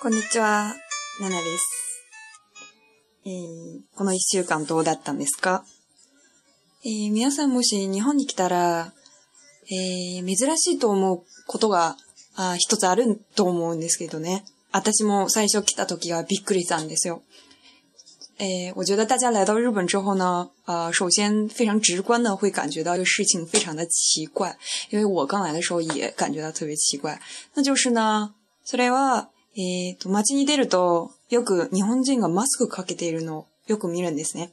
こんにちは、ナナです。えー、この一週間どうだったんですかえー、皆さんもし日本に来たら、えー、珍しいと思うことが、あ一つあると思うんですけどね。私も最初来た時はびっくりしたんですよ。诶，我觉得大家来到日本之后呢，呃，首先非常直观的会感觉到这事情非常的奇怪，因为我刚来的时候也感觉到特别奇怪，那就是呢，それはえっ、ー、と、街に出ると、よく日本人がマスクかけているのをよく見るんですね。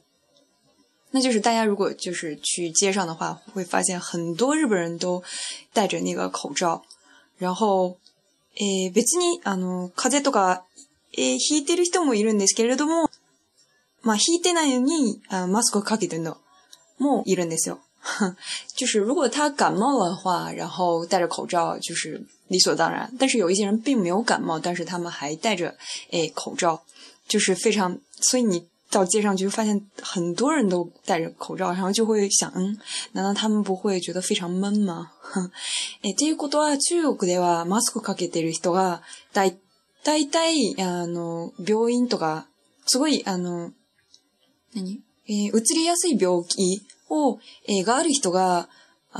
那就是大家如果就是去街上的话，会发现很多日本人都戴着那个口罩。然后、え別に、あの、風邪とか、え引いてる人もいるんですけれども、まあ、引いてないのに、あマスクかけてるのもいるんですよ。就是如果他感冒了的话，然后戴着口罩，就是理所当然，但是有一些人并没有感冒，但是他们还戴着诶口罩，就是非常。所以你到街上去，发现很多人都戴着口罩，然后就会想：嗯，难道他们不会觉得非常闷吗？诶，ということで、今ではマスクをかけている人がだいたいあの病院とかすごいあの何え移りやすい病気をえがある人が。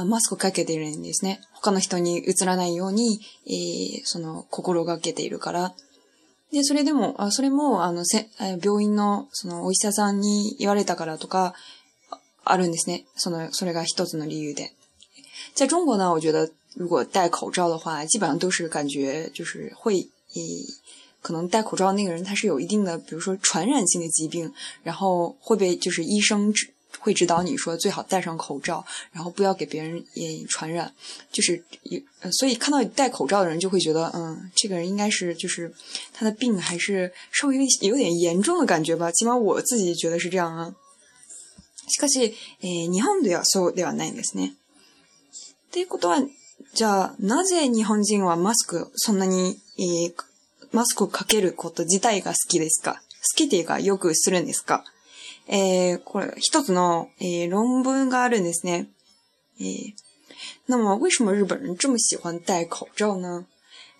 マスクかけてるんですね。他の人に映らないように、えー、その、心がけているから。で、それでも、あそれも、あの、せ、病院の、その、お医者さんに言われたからとか、あるんですね。その、それが一つの理由で。在中国呢，我觉得如果戴口罩的话，基本上都是感觉就是会，呃，可能戴口罩那个人他是有一定的，比如说传染性的疾病，然后会被就是医生会指导你说最好戴上口罩，然后不要给别人也传染。就是，所以看到戴口罩的人，就会觉得，嗯，这个人应该是就是他的病还是稍微有点严重的感觉吧。起码我自己觉得是这样啊。しかし、え、日本ではそうではないんですね。ということは、じゃあなぜ日本人はマスクそんなにマスクかけること自体が好きですか？好きよくするんですか？えー、これ、一つの、えー、論文があるんですね。えー、那么为什么日本人这么喜欢戴口罩呢？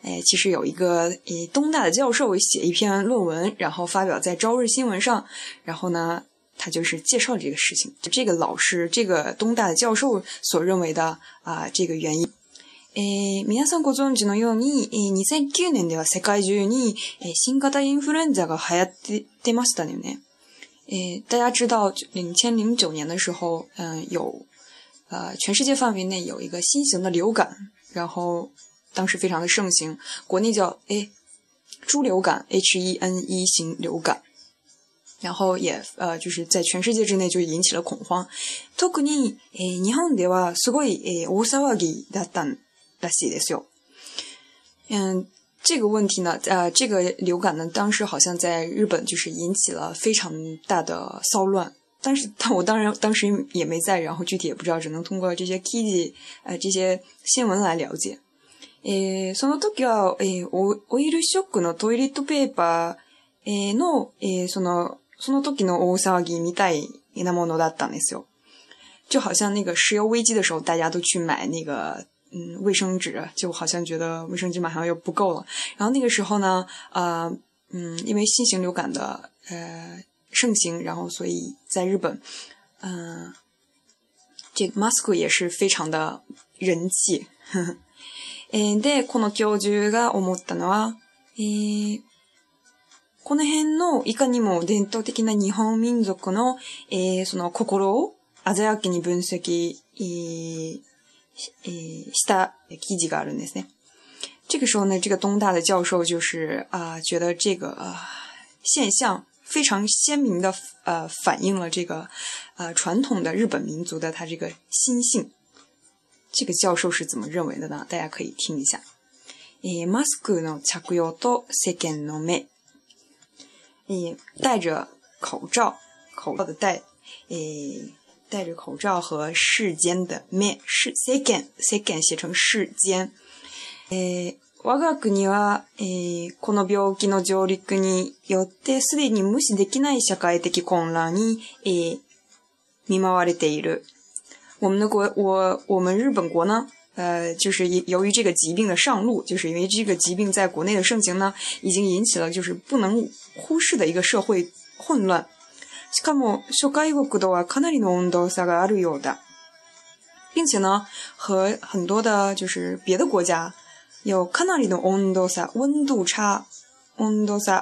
哎，其实有一个诶东大的教授写一篇论文，然后发表在《朝日新聞上，然后呢，他就是介绍这个事情。这个老师，这个东大的教授所认为的あ、这个原因。えー、皆さんご存知のように、えー、2009年では世界中に、えー、新型インフルエンザが流行ってましたよね。诶，大家知道，两千零九年的时候，嗯，有，呃，全世界范围内有一个新型的流感，然后当时非常的盛行，国内叫诶猪流感 H1N1 型流感，然后也呃，就是在全世界之内就引起了恐慌，特にえ日本ではすごいえ大騒ぎだったらしいですよ。嗯。这个问题呢，呃，这个流感呢，当时好像在日本就是引起了非常大的骚乱。但是，但我当然当时也没在，然后具体也不知道，只能通过这些 Kitty，呃，这些新闻来了解。诶，その時は、诶，我、我一律削ぐのトイレットペーパーの、诶、その、その時の大騒ぎみたいなものだったんですよ。就好像那个石油危机的时候，大家都去买那个。嗯卫生纸，就好像觉得卫生纸马上又不够了。然后那个时候呢，呃嗯，因为新型流感的呃盛行，然后所以在日本，嗯、呃，这个 mask 也是非常的人气。呵呵で、この教授が思ったのは、えー、この辺のいかにも伝統的な日本民族の、えー、その心を鮮やかに分析、えー、诶，其他积极的论点。这个时候呢，这个东大的教授就是啊，觉得这个啊现象非常鲜明的呃反映了这个呃传统的日本民族的他这个心性。这个教授是怎么认为的呢？大家可以听一下。诶，マスクの着用と世間の目，诶，戴着口罩，口罩的戴，诶。戴着口罩和世间的 m a s e c o n d second 写成世间。诶，我が国はは、この病気の上陸によってすでに無視できない社会的混乱に見舞われている。我们的国，我我们日本国呢，呃，就是由于这个疾病的上路，就是因为这个疾病在国内的盛行呢，已经引起了就是不能忽视的一个社会混乱。しかも，修改一个古道啊，加拿里的温度是高得有的，并且呢，和很多的，就是别的国家，有加拿里的温度差，温度差，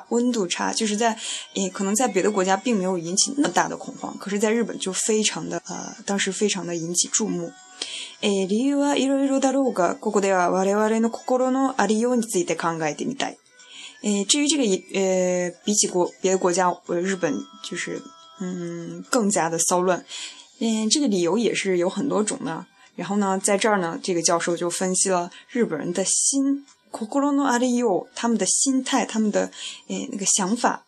温度差，就是在，呃，可能在别的国家并没有引起那么大的恐慌，可是在日本就非常的，呃，当时非常的引起注目。诶，理由啊，一路一路的う个，哥哥呀，瓦里瓦里那，角落呢，阿う哟，你自己得看个给你带。诶，至于这个，呃，比起国别的国家，日本就是。嗯，更加的骚乱。嗯，这个理由也是有很多种的。然后呢，在这儿呢，这个教授就分析了日本人的心，他们的心态，他们的诶那个想法。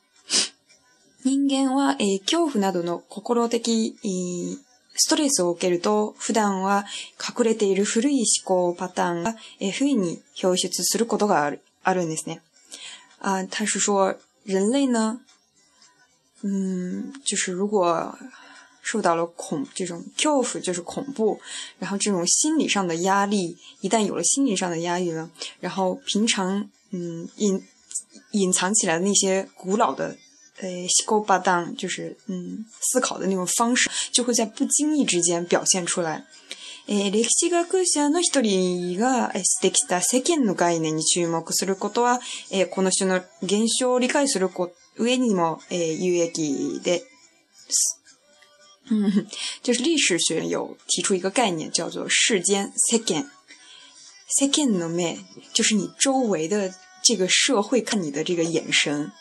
人間は、え恐怖などの心的、えストレスを受けると、普段は隠れている古い思考パターンが、え不意に表出することがある、あるんですね。啊、他是说，人类呢，嗯，就是如果受到了恐这种 k i l f 就是恐怖，然后这种心理上的压力，一旦有了心理上的压力了，然后平常嗯隐隐藏起来的那些古老的呃沟把当就是嗯思考的那种方式，就会在不经意之间表现出来。上にも、えー、有益です。嗯，就是历史学有提出一个概念，叫做世间 second second の目，就是你周围的这个社会看你的这个眼神。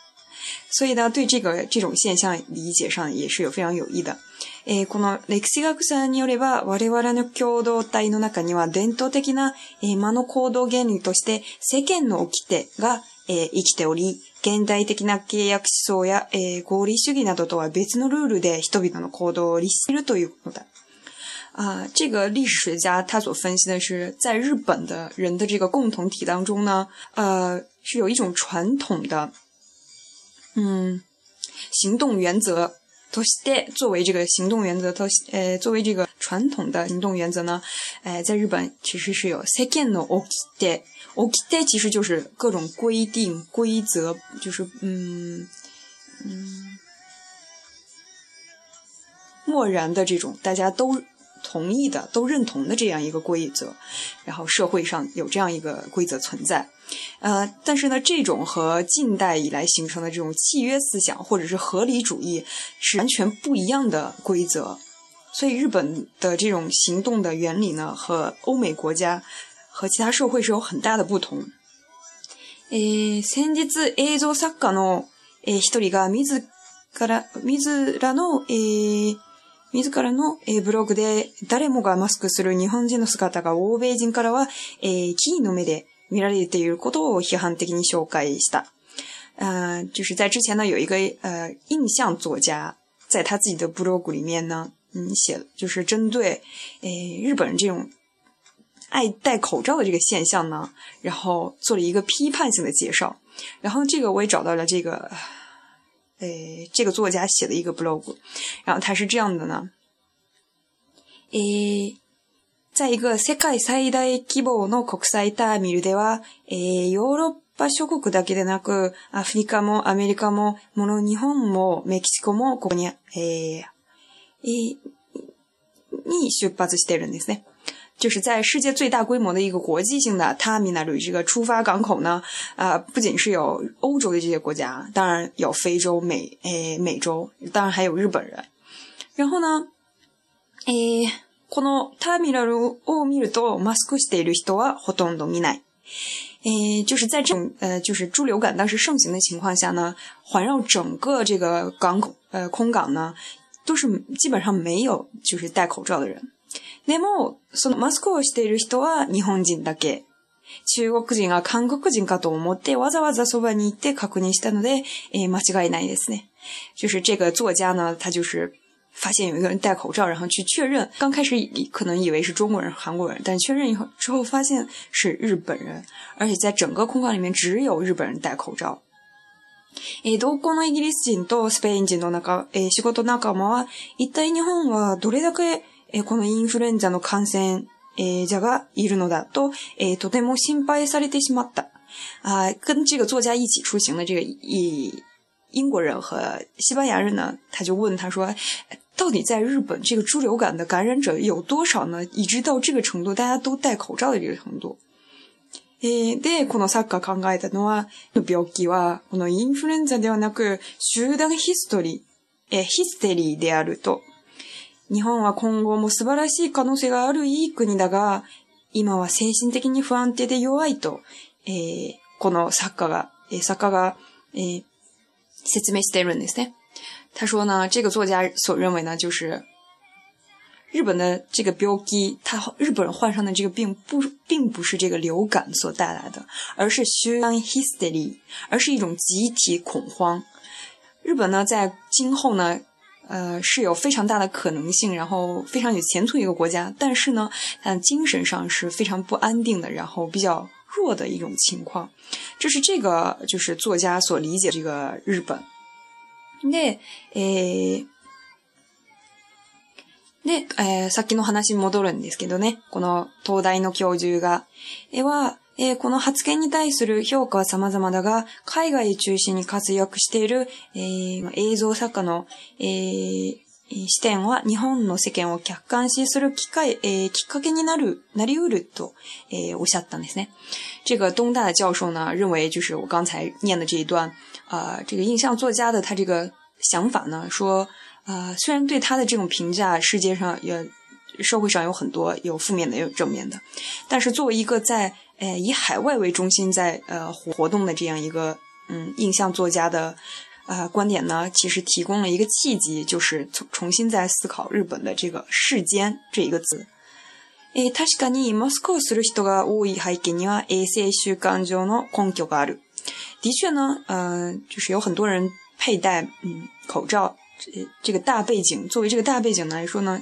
所以呢，对这个这种现象理解上也是有非常有益的。えー、この歴史学者によれば、我々の共同体の中には伝統的な、えー、間の行動原理として世間の掟が、えー、生きており、現代的な契約思想や、えー、合理主義などとは別のルールで人々の行動を律するということだ。啊，这个历史学家他所分析的是，在日本的人的这个共同体当中呢，呃，是有一种传统的，嗯，行动原则。作为这个行动原则，都呃作为这个传统的行动原则呢，哎，在日本其实是有 s e c o n no o k i t e o k i a e 其实就是各种规定、规则，就是嗯嗯，漠然的这种，大家都。同意的都认同的这样一个规则，然后社会上有这样一个规则存在，呃，但是呢，这种和近代以来形成的这种契约思想或者是合理主义是完全不一样的规则，所以日本的这种行动的原理呢，和欧美国家和其他社会是有很大的不同。自らの、えー、ブログで誰もがマスクする日本人の姿が欧米人からは、えー、の目で見られていることを批判的に紹介した。呃，就是在之前呢，有一个呃印象作家，在他自己的 blog 里面呢，嗯，写就是针对诶、呃、日本人这种爱戴口罩的这个现象呢，然后做了一个批判性的介绍。然后这个我也找到了这个え、这个作家写的一个 blog，然后他是这样的呢，诶。在一个世界最大規模の国際ターミルでは、えヨーロッパ諸国だけでなく、アフリカもアメリカも、もの日本もメキシコもここに、ええに出発してるんですね。就是在世界最大规模的一个国际性的 Terminal 这个出发港口呢，啊，不仅是有欧洲的这些国家，当然有非洲、美诶美洲，当然还有日本人。然后呢，诶，この Terminal を見るとマスクしている人はほとんどない。诶，就是在这种呃，就是猪流感当时盛行的情况下呢，环绕整个这个港口呃空港呢，都是基本上没有就是戴口罩的人。でも、そのマスクをしている人は日本人だけ。中国人が韓国人かと思ってわざわざそばに行って確認したので、えー、間違いないですね。就是这个作家呢，他就是发现有一个人戴口罩，然后去确认。刚开始可能以为是中国人、韩国人，但确认以后之后发现是日本人，而且在整个空港里面只有日本人戴口罩。えー、同行のイギリス人とスペイン人の中、えー、仕事仲間は、一体日本はどれだけえー、このインフルエンザの感染、え者がいるのだと、えとても心配されてしまった。啊、跟这个作家一起出行的这个一英国人和西班牙人呢，他就问他说，到底在日本这个猪流感的感染者有多少呢？以致到这个程度，大家都戴口罩的这个程度。えー、で、この作家考えたのは、病気は、このインフルエンザではなく、集団ヒストリー、えー、ヒステリーであると。日本は今後も素晴らしい可能性があるいい国だが、今は精神的に不安定で弱いと、えー、この作家が、えー、作家が、えー、説明しているんですね。他说呢，这个作家所认为呢，就是日本的这个标记，他日本患上的这个病不并不是这个流感所带来的，而是 “shun hysteria”，而是一种集体恐慌。日本呢，在今后呢，呃，是有非常大的可能性，然后非常有前途一个国家，但是呢，呃，精神上是非常不安定的，然后比较弱的一种情况，这是这个就是作家所理解这个日本。那，诶，那诶，さっきの話に戻るんですけどね。この東大の教授が、えは。えー、この発言に対する評価は様々だが、海外中心に活躍している、えー、映像作家の、えー、視点は日本の世間を客観視する機会、えー、きっかけになる、なりうると、えー、おっしゃったんですね。这个东大教授呢，认为就是我刚才念的这一段，呃，这个印象作家的他这个想法呢，说，呃，虽然对他的这种评价，世界上也社会上有很多有负面的，有正面的，但是作为一个在哎，以海外为中心在呃活动的这样一个嗯印象作家的啊观点呢，其实提供了一个契机，就是重重新在思考日本的这个“世间”这一个字。多的确呢，嗯，就是有很多人佩戴嗯口罩，这这个大背景作为这个大背景来说呢。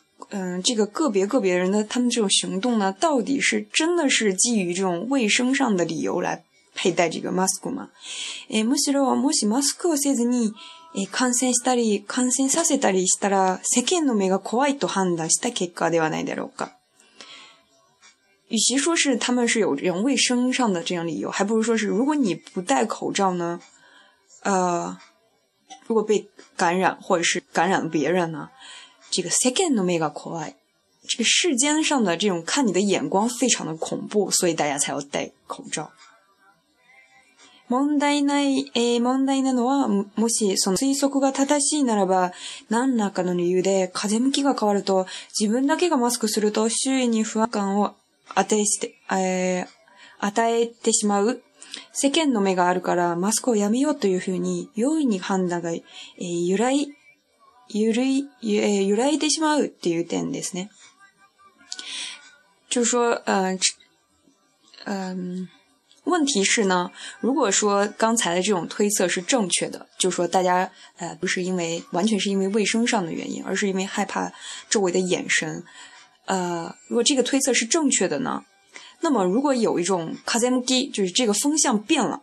嗯，这个个别个别人的他们这种行动呢，到底是真的是基于这种卫生上的理由来佩戴这个 mask 吗？え、むしろもしマスクをせずに、え、感染したり感染させたりしたら世間の目が怖いと判断した結果ではないだろうか。与其说是他们是有这种卫生上的这样理由，还不如说是如果你不戴口罩呢，呃，如果被感染或者是感染了别人呢。这个 second の目が怖い。这个世间上的这种看你的眼光非常的恐怖，所以大家才要戴口罩。問題ない、えー、問題なのは、もしその推測が正しいならば、何らかの理由で風向きが変わると、自分だけがマスクすると周囲に不安感を与えして、えー、与えてしまう。世間の目があるからマスクをやめようというふうに容易に判断が、えー、由来ゆるえゆらいてしまうっていう点ですね。就是说，嗯，嗯，问题是呢，如果说刚才的这种推测是正确的，就是说大家，呃，不是因为完全是因为卫生上的原因，而是因为害怕周围的眼神。呃，如果这个推测是正确的呢，那么如果有一种カゼム D，就是这个风向变了，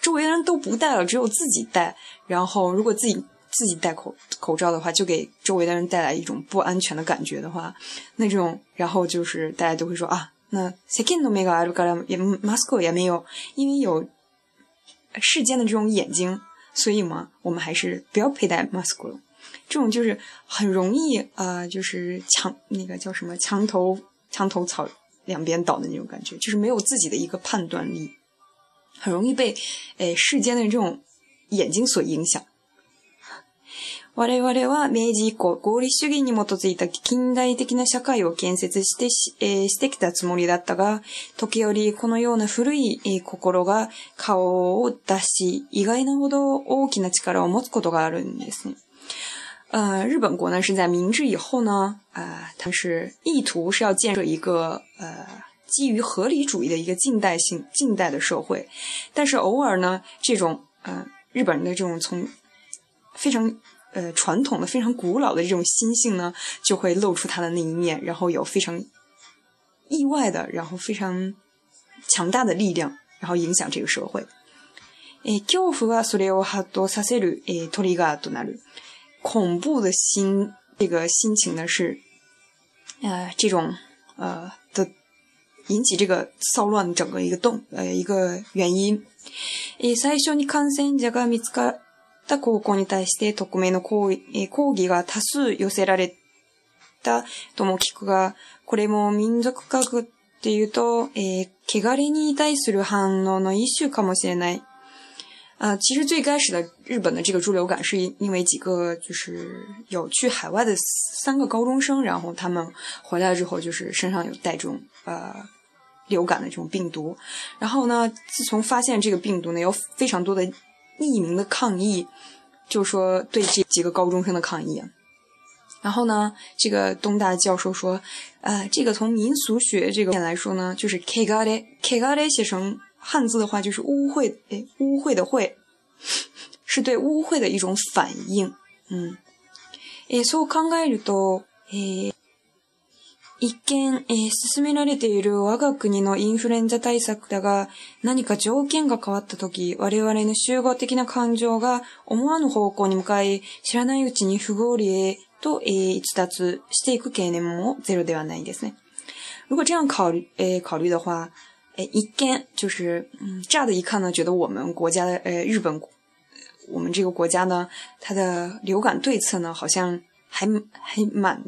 周围的人都不戴了，只有自己戴，然后如果自己。自己戴口口罩的话，就给周围的人带来一种不安全的感觉的话，那种，然后就是大家都会说啊，那西京都没有，阿拉加拉也，莫斯科也没有，因为有世间的这种眼睛，所以嘛，我们还是不要佩戴 mask 了。这种就是很容易啊，就是墙那个叫什么墙头墙头草两边倒的那种感觉，就是没有自己的一个判断力，很容易被诶世间的这种眼睛所影响。我々は明治以降、合理主義に基づいた近代的な社会を建設してし,、えー、してきたつもりだったが、時折このような古い、えー、心が顔を出し、意外なほど大きな力を持つことがあるんですね。呃，日本国呢是在明治以后呢，啊、呃，它是意图是要建设一个呃基于合理主义的一个近代性近代的社会，但是偶尔呢，这种呃日本人的这种从非常呃，传统的、非常古老的这种心性呢，就会露出他的那一面，然后有非常意外的，然后非常强大的力量，然后影响这个社会。诶，恐怖啊，索列奥哈多萨塞鲁，诶，托里加多纳鲁，恐怖的心，这个心情呢是，啊，这种，呃的，引起这个骚乱整个一个动，呃，一个原因。诶，最初感染者が見つかる。った高校に対して匿名の抗,、え抗議が多数寄せられたとも聞くが、これも民族学っていうと、えー、汚れに対する反応の一種かもしれない。呃，其实最开始的日本的这个猪流感，是因为几个就是有去海外的三个高中生，然后他们回来之后，就是身上有带这种呃流感的这种病毒。然后呢，自从发现这个病毒呢，有非常多的匿名的抗议，就说对这几个高中生的抗议。然后呢，这个东大教授说，呃，这个从民俗学这个点来说呢，就是 kagari，kagari 写成汉字的话就是污秽，哎，污秽的秽，是对污秽的一种反应，嗯，诶，所以考えると，诶。一見、えー、進められている我が国のインフルエンザ対策だが、何か条件が変わった時、我々の集合的な感情が思わぬ方向に向かい、知らないうちに不合理へと、えー、逸脱していく経念もゼロではないですね。如果这样考虑、えー、考虑的话、えー、一見、就是、嗯、乍的一看呢、觉得我们国家的、えー、日本、我们这个国家呢、它的流感对策呢、好像、还还蛮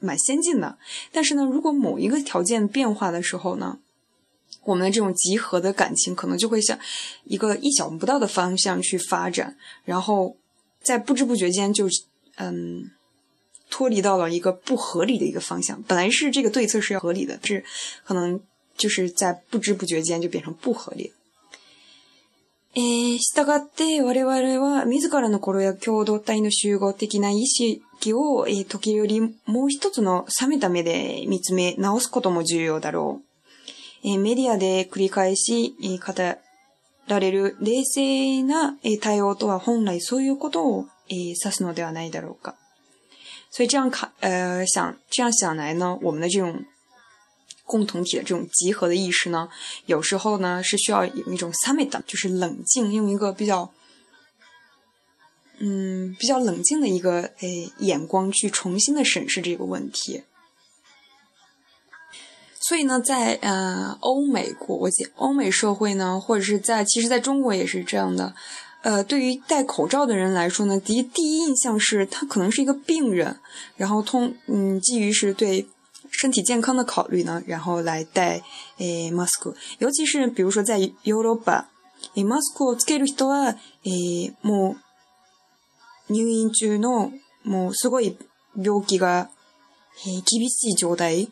蛮先进的，但是呢，如果某一个条件变化的时候呢，我们的这种集合的感情可能就会向一个意想不到的方向去发展，然后在不知不觉间就嗯脱离到了一个不合理的一个方向。本来是这个对策是要合理的，是可能就是在不知不觉间就变成不合理。えしたって我々は自らの頃や共同体の集合的な意思。気を、えー、時もう一つの冷めた目で見つめ直すことも重要だろう。えー、メディアで繰り返し、えー、語られる冷静な、えー、対応とは本来そういうことを、えー、指すのではないだろうか。所以这样看，呃，想这样想来呢，我们的这种共同体的这种集合的意识呢，有时候呢是需要有一种 summit，就是冷静，用一个比较嗯，比较冷静的一个诶眼光去重新的审视这个问题。所以呢，在呃欧美国，欧美社会呢，或者是在其实，在中国也是这样的。呃，对于戴口罩的人来说呢，第一第一印象是他可能是一个病人，然后通嗯，基于是对身体健康的考虑呢，然后来戴诶 mask。尤其是比如说在 Europe，诶 mask をつける人は诶も入院中の、もうすごい病気が厳しい状態、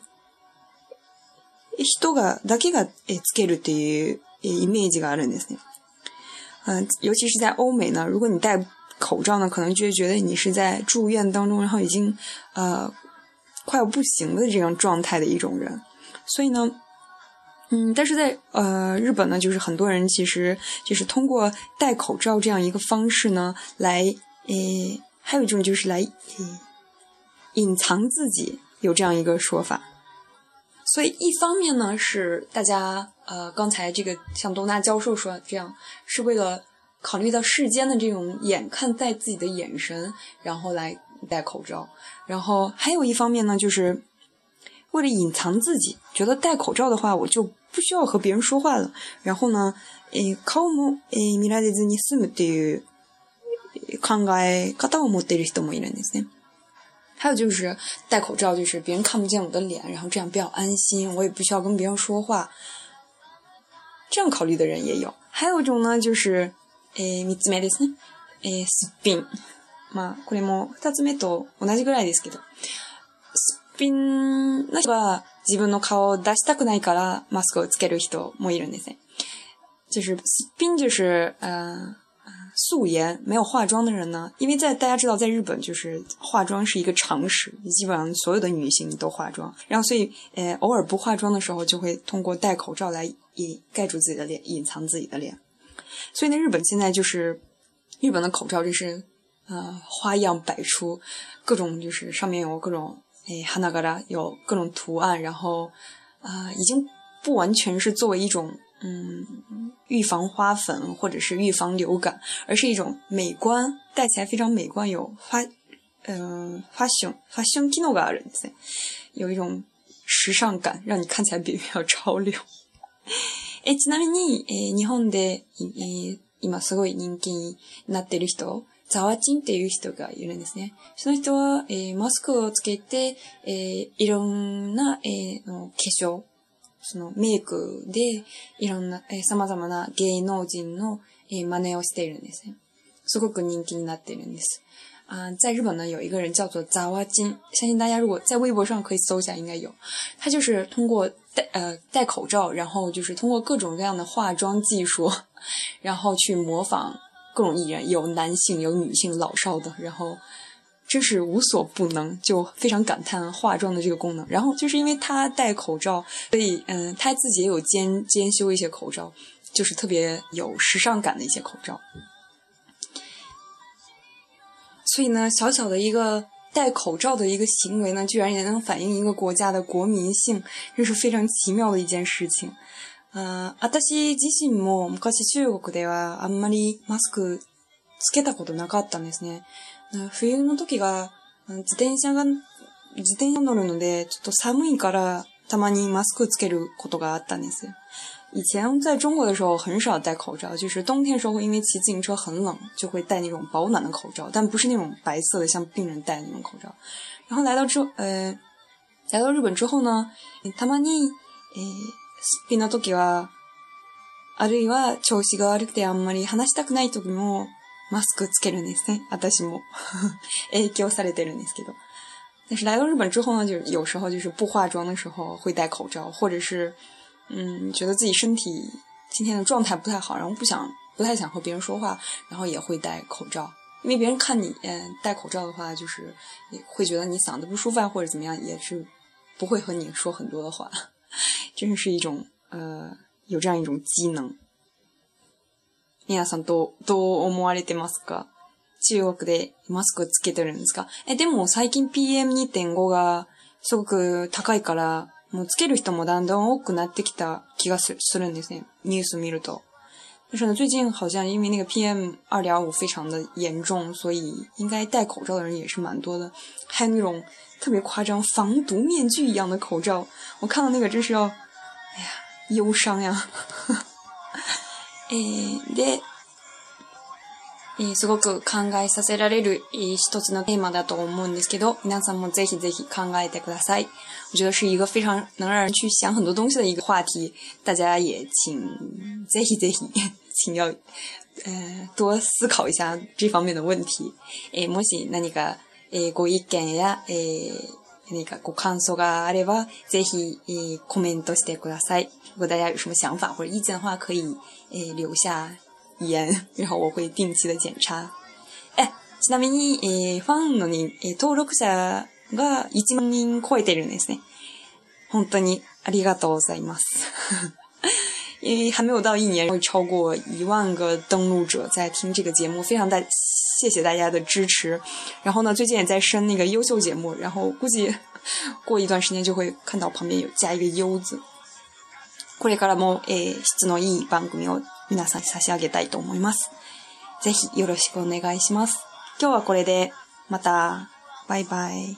人がだけがつけるっていうイメージがあるんですね。嗯，尤其是在欧美呢，如果你戴口罩呢，可能就觉得你是在住院当中，然后已经呃快要不行的这样状态的一种人。所以呢，嗯，但是在呃日本呢，就是很多人其实就是通过戴口罩这样一个方式呢来。诶，还有一种就是来隐藏自己，有这样一个说法。所以一方面呢，是大家呃，刚才这个像东大教授说这样，是为了考虑到世间的这种眼看在自己的眼神，然后来戴口罩。然后还有一方面呢，就是为了隐藏自己，觉得戴口罩的话，我就不需要和别人说话了。然后呢，诶，考蒙诶，ミラ n ズニスムという。考え方を持っている人もいるんですね。还有就是戴口罩，就是别人看不见我的脸，然后这样比较安心，我也不需要跟别人说话。这样考虑的人也有。还有一种呢，就是诶三つ目ですね。诶すっぴん。まあこれも二つ目と同じぐらいですけど、すっぴんな人は自分の顔を出したくないからマスクをつける人もいるんですね。就是すっぴん就是嗯。呃素颜没有化妆的人呢，因为在大家知道，在日本就是化妆是一个常识，基本上所有的女性都化妆，然后所以呃偶尔不化妆的时候，就会通过戴口罩来隐盖住自己的脸，隐藏自己的脸。所以呢，日本现在就是，日本的口罩就是呃花样百出，各种就是上面有各种哎哈达嘎达有各种图案，然后啊已经不完全是作为一种。嗯，预防花粉或者是预防流感，而是一种美观，戴起来非常美观，有花，嗯、呃，花胸花胸肌肉があるんですね，有一种时尚感，让你看起来比较潮流。え、ちなみに、え日本で、え今すごい人気になっている人、ザワチンっていう人がいるんですね。その人は、えマスクをつけて、えいろんな、え化粧そのメイクでいろんなえさまざまな芸能人の真似をしているんですね。すごく人気になっているんです。啊，在日本呢有一个人叫做杂娃金，相信大家如果在微博上可以搜一下，应该有。他就是通过戴呃戴口罩，然后就是通过各种各样的化妆技术，然后去模仿各种艺人，有男性有女性老少的，然后。真是无所不能，就非常感叹化妆的这个功能。然后就是因为他戴口罩，所以嗯，他自己也有兼兼修一些口罩，就是特别有时尚感的一些口罩。所以呢，小小的一个戴口罩的一个行为呢，居然也能反映一个国家的国民性，这是非常奇妙的一件事情。啊，あたし、じしも昔中国ではあんまりマスクつけたことなかったんですね。冬の時が、自転車が、自転車乗るので、ちょっと寒いから、たまにマスクつけることがあったんですよ。以前在中国的时候很少戴口罩，就是冬天的时候因为骑自行车很冷，就会戴那种保暖的口罩，但不是那种白色的像病人戴的那种口罩。然后来到之呃，来到日本之后呢，たまにえすっぴの時は、あるいは調子が悪くてあんまり話したくない時も。mask 着戴着呢，啊，但是不，哎，叫啥来着呢？这个，但是来到日本之后呢，就是有时候就是不化妆的时候会戴口罩，或者是，嗯，觉得自己身体今天的状态不太好，然后不想，不太想和别人说话，然后也会戴口罩，因为别人看你戴口罩的话，就是，会觉得你嗓子不舒服啊，或者怎么样，也是不会和你说很多的话，真的是一种，呃，有这样一种机能。皆さんどう、どう思われてますか中国でマスクつけてるんですかえ、でも最近 PM2.5 がすごく高いから、もうつける人もだんだん多くなってきた気がするんですね。ニュース見ると。但是呢，最近好像因为那个 PM 二点五非常的严重，所以应该戴口罩的人也是蛮多的。还有那种特别夸张、防毒面具一样的口罩，我看到那个真是要，哎呀，忧伤呀。えー、で、えー、すごく考えさせられる、えー、一つのテーマだと思うんですけど、皆さんもぜひぜひ考えてください。我觉得是一个非常能让人去想很多东西的一个话题，大家也请ぜひぜひ 请要呃多思考一下这方面的问题。えー、もし何か、えー、ご意見や、えー何かご感想があれば、ぜひ、えー、コメントしてください。如果大家有什么想法或者意见的话，可以诶、留下言，然后我会定期的检查。え、ちなみに、えー、ファンのに、えー、登録者が1万人超えてるんですね。本当にありがとうございます。因为还没有到一年，会超过一万个登录者在听这个节目，非常大谢谢大家的支持。然后呢，最近也在升那个优秀节目，然后估计 过一段时间就会看到旁边有加一个优字。これからも、えー、質のいい番組を皆さんに差し上げたいと思います。ぜひよろしくお願いします。今日はこれで、また、バイバイ。